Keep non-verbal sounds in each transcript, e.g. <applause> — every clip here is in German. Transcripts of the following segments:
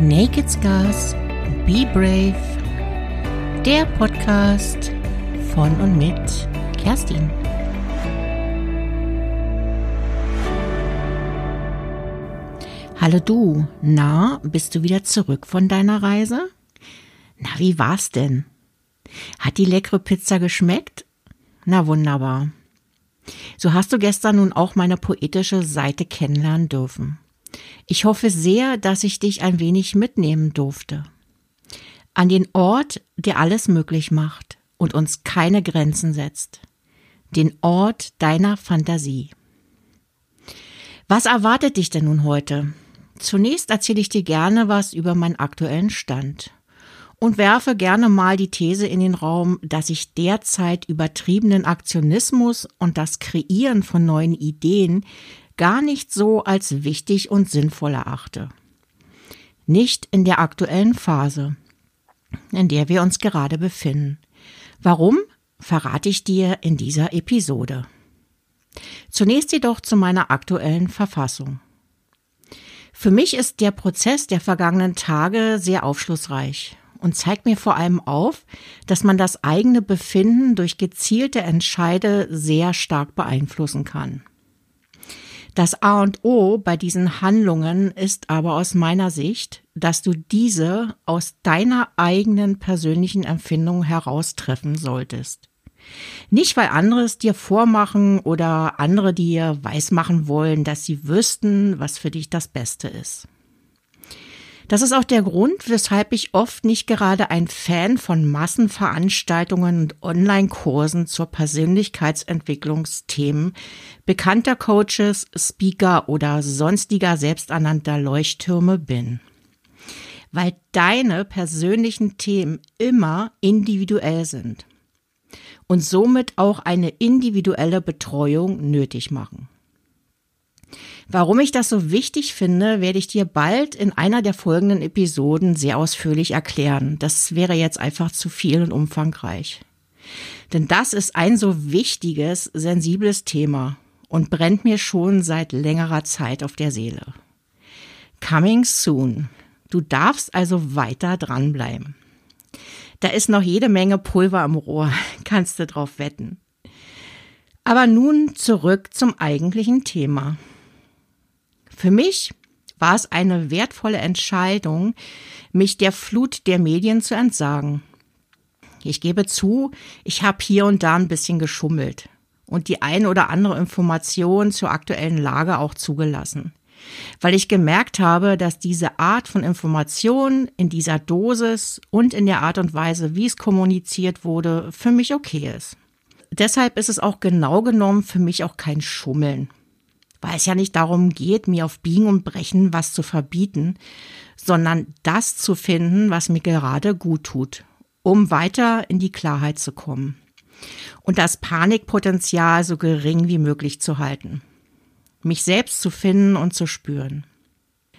Naked Scars, Be Brave, der Podcast von und mit Kerstin. Hallo du, na, bist du wieder zurück von deiner Reise? Na, wie war's denn? Hat die leckere Pizza geschmeckt? Na wunderbar. So hast du gestern nun auch meine poetische Seite kennenlernen dürfen. Ich hoffe sehr, dass ich dich ein wenig mitnehmen durfte. An den Ort, der alles möglich macht und uns keine Grenzen setzt. Den Ort deiner Fantasie. Was erwartet dich denn nun heute? Zunächst erzähle ich dir gerne was über meinen aktuellen Stand und werfe gerne mal die These in den Raum, dass ich derzeit übertriebenen Aktionismus und das Kreieren von neuen Ideen gar nicht so als wichtig und sinnvoll erachte. Nicht in der aktuellen Phase, in der wir uns gerade befinden. Warum, verrate ich dir in dieser Episode. Zunächst jedoch zu meiner aktuellen Verfassung. Für mich ist der Prozess der vergangenen Tage sehr aufschlussreich und zeigt mir vor allem auf, dass man das eigene Befinden durch gezielte Entscheide sehr stark beeinflussen kann. Das A und O bei diesen Handlungen ist aber aus meiner Sicht, dass du diese aus deiner eigenen persönlichen Empfindung heraustreffen solltest. Nicht, weil andere es dir vormachen oder andere dir weismachen wollen, dass sie wüssten, was für dich das Beste ist. Das ist auch der Grund, weshalb ich oft nicht gerade ein Fan von Massenveranstaltungen und Online-Kursen zur Persönlichkeitsentwicklungsthemen bekannter Coaches, Speaker oder sonstiger selbsternannter Leuchttürme bin. Weil deine persönlichen Themen immer individuell sind und somit auch eine individuelle Betreuung nötig machen. Warum ich das so wichtig finde, werde ich dir bald in einer der folgenden Episoden sehr ausführlich erklären. Das wäre jetzt einfach zu viel und umfangreich. Denn das ist ein so wichtiges, sensibles Thema und brennt mir schon seit längerer Zeit auf der Seele. Coming soon. Du darfst also weiter dranbleiben. Da ist noch jede Menge Pulver im Rohr, <laughs> kannst du drauf wetten. Aber nun zurück zum eigentlichen Thema. Für mich war es eine wertvolle Entscheidung, mich der Flut der Medien zu entsagen. Ich gebe zu, ich habe hier und da ein bisschen geschummelt und die ein oder andere Information zur aktuellen Lage auch zugelassen, weil ich gemerkt habe, dass diese Art von Information in dieser Dosis und in der Art und Weise, wie es kommuniziert wurde, für mich okay ist. Deshalb ist es auch genau genommen für mich auch kein Schummeln weil es ja nicht darum geht, mir auf Biegen und Brechen was zu verbieten, sondern das zu finden, was mir gerade gut tut, um weiter in die Klarheit zu kommen und das Panikpotenzial so gering wie möglich zu halten, mich selbst zu finden und zu spüren.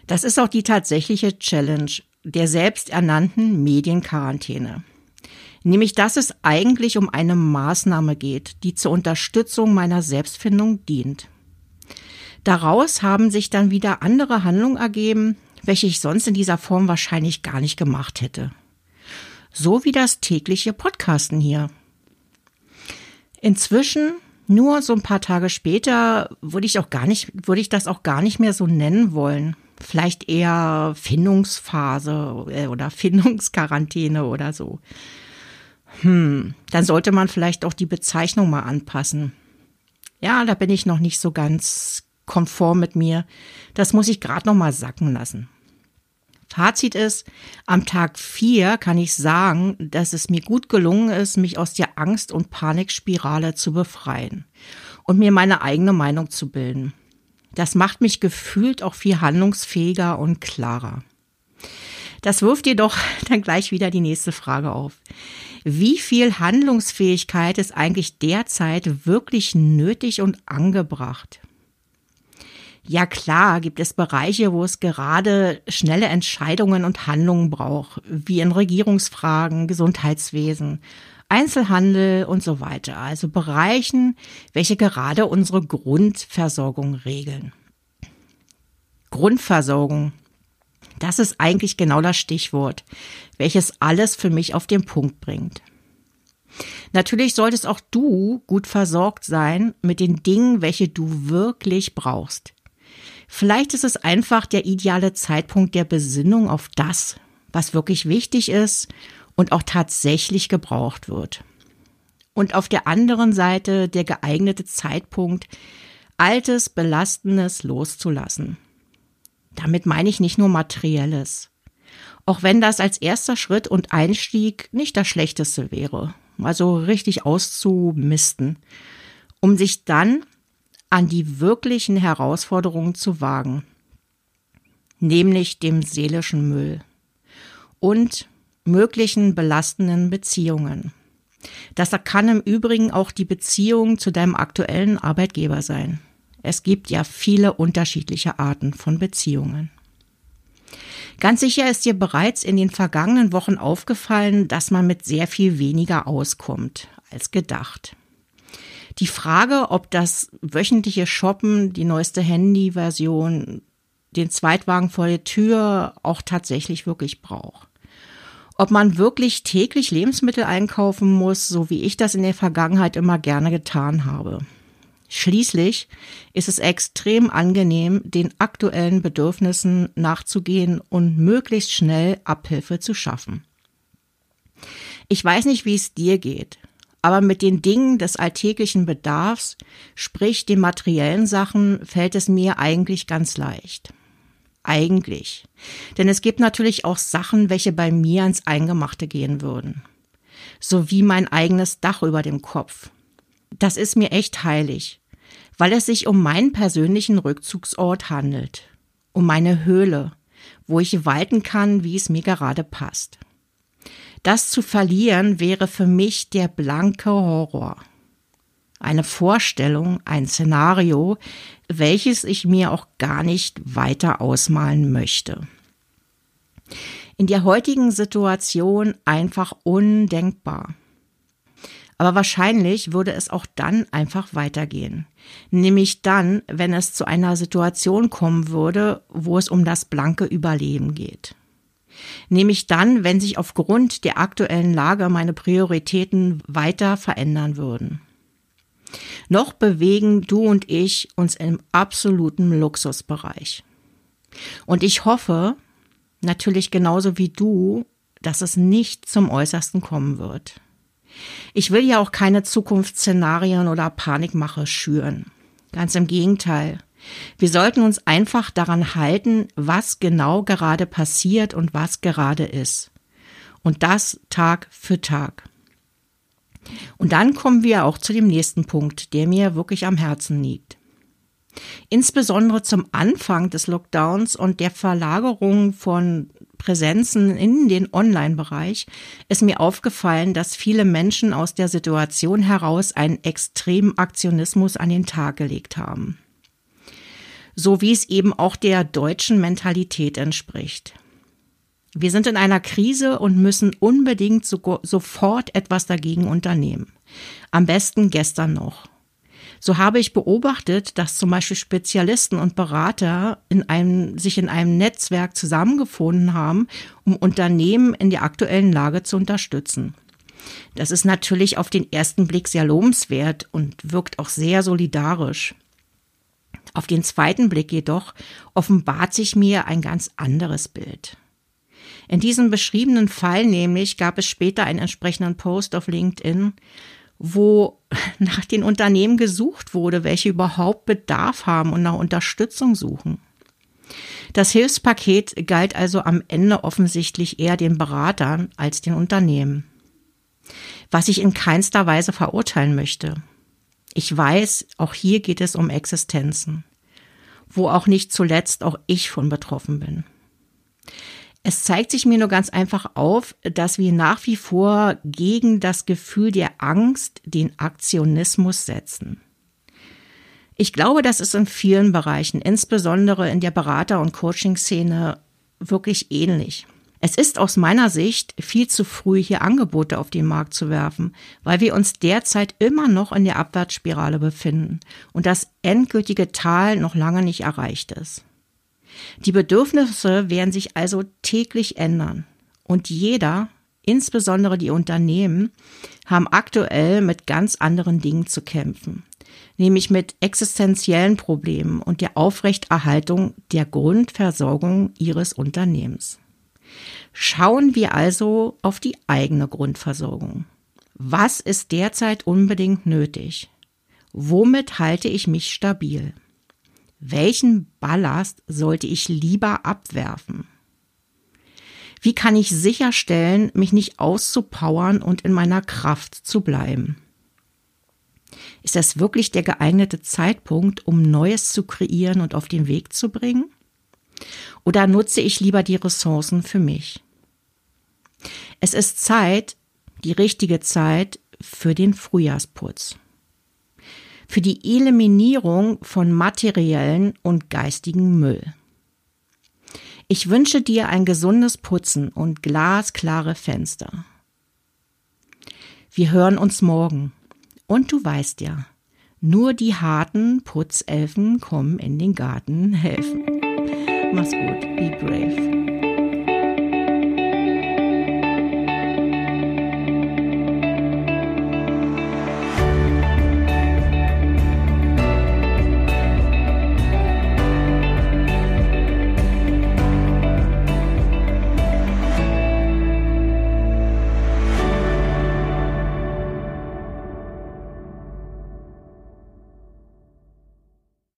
Das ist auch die tatsächliche Challenge der selbsternannten Medienquarantäne. Nämlich, dass es eigentlich um eine Maßnahme geht, die zur Unterstützung meiner Selbstfindung dient. Daraus haben sich dann wieder andere Handlungen ergeben, welche ich sonst in dieser Form wahrscheinlich gar nicht gemacht hätte. So wie das tägliche Podcasten hier. Inzwischen, nur so ein paar Tage später, würde ich auch gar nicht, würde ich das auch gar nicht mehr so nennen wollen. Vielleicht eher Findungsphase äh, oder <laughs> Findungsquarantäne oder so. Hm, dann sollte man vielleicht auch die Bezeichnung mal anpassen. Ja, da bin ich noch nicht so ganz konform mit mir. Das muss ich gerade noch mal sacken lassen. Fazit ist, am Tag vier kann ich sagen, dass es mir gut gelungen ist, mich aus der Angst- und Panikspirale zu befreien und mir meine eigene Meinung zu bilden. Das macht mich gefühlt auch viel handlungsfähiger und klarer. Das wirft jedoch <laughs> dann gleich wieder die nächste Frage auf. Wie viel Handlungsfähigkeit ist eigentlich derzeit wirklich nötig und angebracht? Ja klar, gibt es Bereiche, wo es gerade schnelle Entscheidungen und Handlungen braucht, wie in Regierungsfragen, Gesundheitswesen, Einzelhandel und so weiter. Also Bereichen, welche gerade unsere Grundversorgung regeln. Grundversorgung. Das ist eigentlich genau das Stichwort, welches alles für mich auf den Punkt bringt. Natürlich solltest auch du gut versorgt sein mit den Dingen, welche du wirklich brauchst. Vielleicht ist es einfach der ideale Zeitpunkt der Besinnung auf das, was wirklich wichtig ist und auch tatsächlich gebraucht wird. Und auf der anderen Seite der geeignete Zeitpunkt, Altes, Belastendes loszulassen. Damit meine ich nicht nur Materielles. Auch wenn das als erster Schritt und Einstieg nicht das Schlechteste wäre. Also richtig auszumisten. Um sich dann an die wirklichen Herausforderungen zu wagen. Nämlich dem seelischen Müll. Und möglichen belastenden Beziehungen. Das kann im Übrigen auch die Beziehung zu deinem aktuellen Arbeitgeber sein. Es gibt ja viele unterschiedliche Arten von Beziehungen. Ganz sicher ist dir bereits in den vergangenen Wochen aufgefallen, dass man mit sehr viel weniger auskommt als gedacht. Die Frage, ob das wöchentliche Shoppen, die neueste Handyversion, den Zweitwagen vor der Tür auch tatsächlich wirklich braucht. Ob man wirklich täglich Lebensmittel einkaufen muss, so wie ich das in der Vergangenheit immer gerne getan habe. Schließlich ist es extrem angenehm, den aktuellen Bedürfnissen nachzugehen und möglichst schnell Abhilfe zu schaffen. Ich weiß nicht, wie es dir geht, aber mit den Dingen des alltäglichen Bedarfs, sprich den materiellen Sachen, fällt es mir eigentlich ganz leicht. Eigentlich. Denn es gibt natürlich auch Sachen, welche bei mir ans Eingemachte gehen würden. So wie mein eigenes Dach über dem Kopf. Das ist mir echt heilig weil es sich um meinen persönlichen Rückzugsort handelt, um meine Höhle, wo ich walten kann, wie es mir gerade passt. Das zu verlieren wäre für mich der blanke Horror. Eine Vorstellung, ein Szenario, welches ich mir auch gar nicht weiter ausmalen möchte. In der heutigen Situation einfach undenkbar. Aber wahrscheinlich würde es auch dann einfach weitergehen. Nämlich dann, wenn es zu einer Situation kommen würde, wo es um das blanke Überleben geht. Nämlich dann, wenn sich aufgrund der aktuellen Lage meine Prioritäten weiter verändern würden. Noch bewegen du und ich uns im absoluten Luxusbereich. Und ich hoffe, natürlich genauso wie du, dass es nicht zum Äußersten kommen wird. Ich will ja auch keine Zukunftsszenarien oder Panikmache schüren. Ganz im Gegenteil. Wir sollten uns einfach daran halten, was genau gerade passiert und was gerade ist. Und das Tag für Tag. Und dann kommen wir auch zu dem nächsten Punkt, der mir wirklich am Herzen liegt. Insbesondere zum Anfang des Lockdowns und der Verlagerung von Präsenzen in den Online-Bereich ist mir aufgefallen, dass viele Menschen aus der Situation heraus einen extremen Aktionismus an den Tag gelegt haben. So wie es eben auch der deutschen Mentalität entspricht. Wir sind in einer Krise und müssen unbedingt so, sofort etwas dagegen unternehmen. Am besten gestern noch. So habe ich beobachtet, dass zum Beispiel Spezialisten und Berater in einem, sich in einem Netzwerk zusammengefunden haben, um Unternehmen in der aktuellen Lage zu unterstützen. Das ist natürlich auf den ersten Blick sehr lobenswert und wirkt auch sehr solidarisch. Auf den zweiten Blick jedoch offenbart sich mir ein ganz anderes Bild. In diesem beschriebenen Fall nämlich gab es später einen entsprechenden Post auf LinkedIn, wo <laughs> nach den Unternehmen gesucht wurde, welche überhaupt Bedarf haben und nach Unterstützung suchen. Das Hilfspaket galt also am Ende offensichtlich eher den Beratern als den Unternehmen. Was ich in keinster Weise verurteilen möchte. Ich weiß, auch hier geht es um Existenzen, wo auch nicht zuletzt auch ich von betroffen bin. Es zeigt sich mir nur ganz einfach auf, dass wir nach wie vor gegen das Gefühl der Angst den Aktionismus setzen. Ich glaube, das ist in vielen Bereichen, insbesondere in der Berater- und Coaching-Szene, wirklich ähnlich. Es ist aus meiner Sicht viel zu früh, hier Angebote auf den Markt zu werfen, weil wir uns derzeit immer noch in der Abwärtsspirale befinden und das endgültige Tal noch lange nicht erreicht ist. Die Bedürfnisse werden sich also täglich ändern. Und jeder, insbesondere die Unternehmen, haben aktuell mit ganz anderen Dingen zu kämpfen, nämlich mit existenziellen Problemen und der Aufrechterhaltung der Grundversorgung ihres Unternehmens. Schauen wir also auf die eigene Grundversorgung. Was ist derzeit unbedingt nötig? Womit halte ich mich stabil? Welchen Ballast sollte ich lieber abwerfen? Wie kann ich sicherstellen, mich nicht auszupowern und in meiner Kraft zu bleiben? Ist das wirklich der geeignete Zeitpunkt, um Neues zu kreieren und auf den Weg zu bringen? Oder nutze ich lieber die Ressourcen für mich? Es ist Zeit, die richtige Zeit für den Frühjahrsputz. Für die Eliminierung von materiellen und geistigen Müll. Ich wünsche dir ein gesundes Putzen und glasklare Fenster. Wir hören uns morgen. Und du weißt ja, nur die harten Putzelfen kommen in den Garten helfen. Mach's gut, be brave.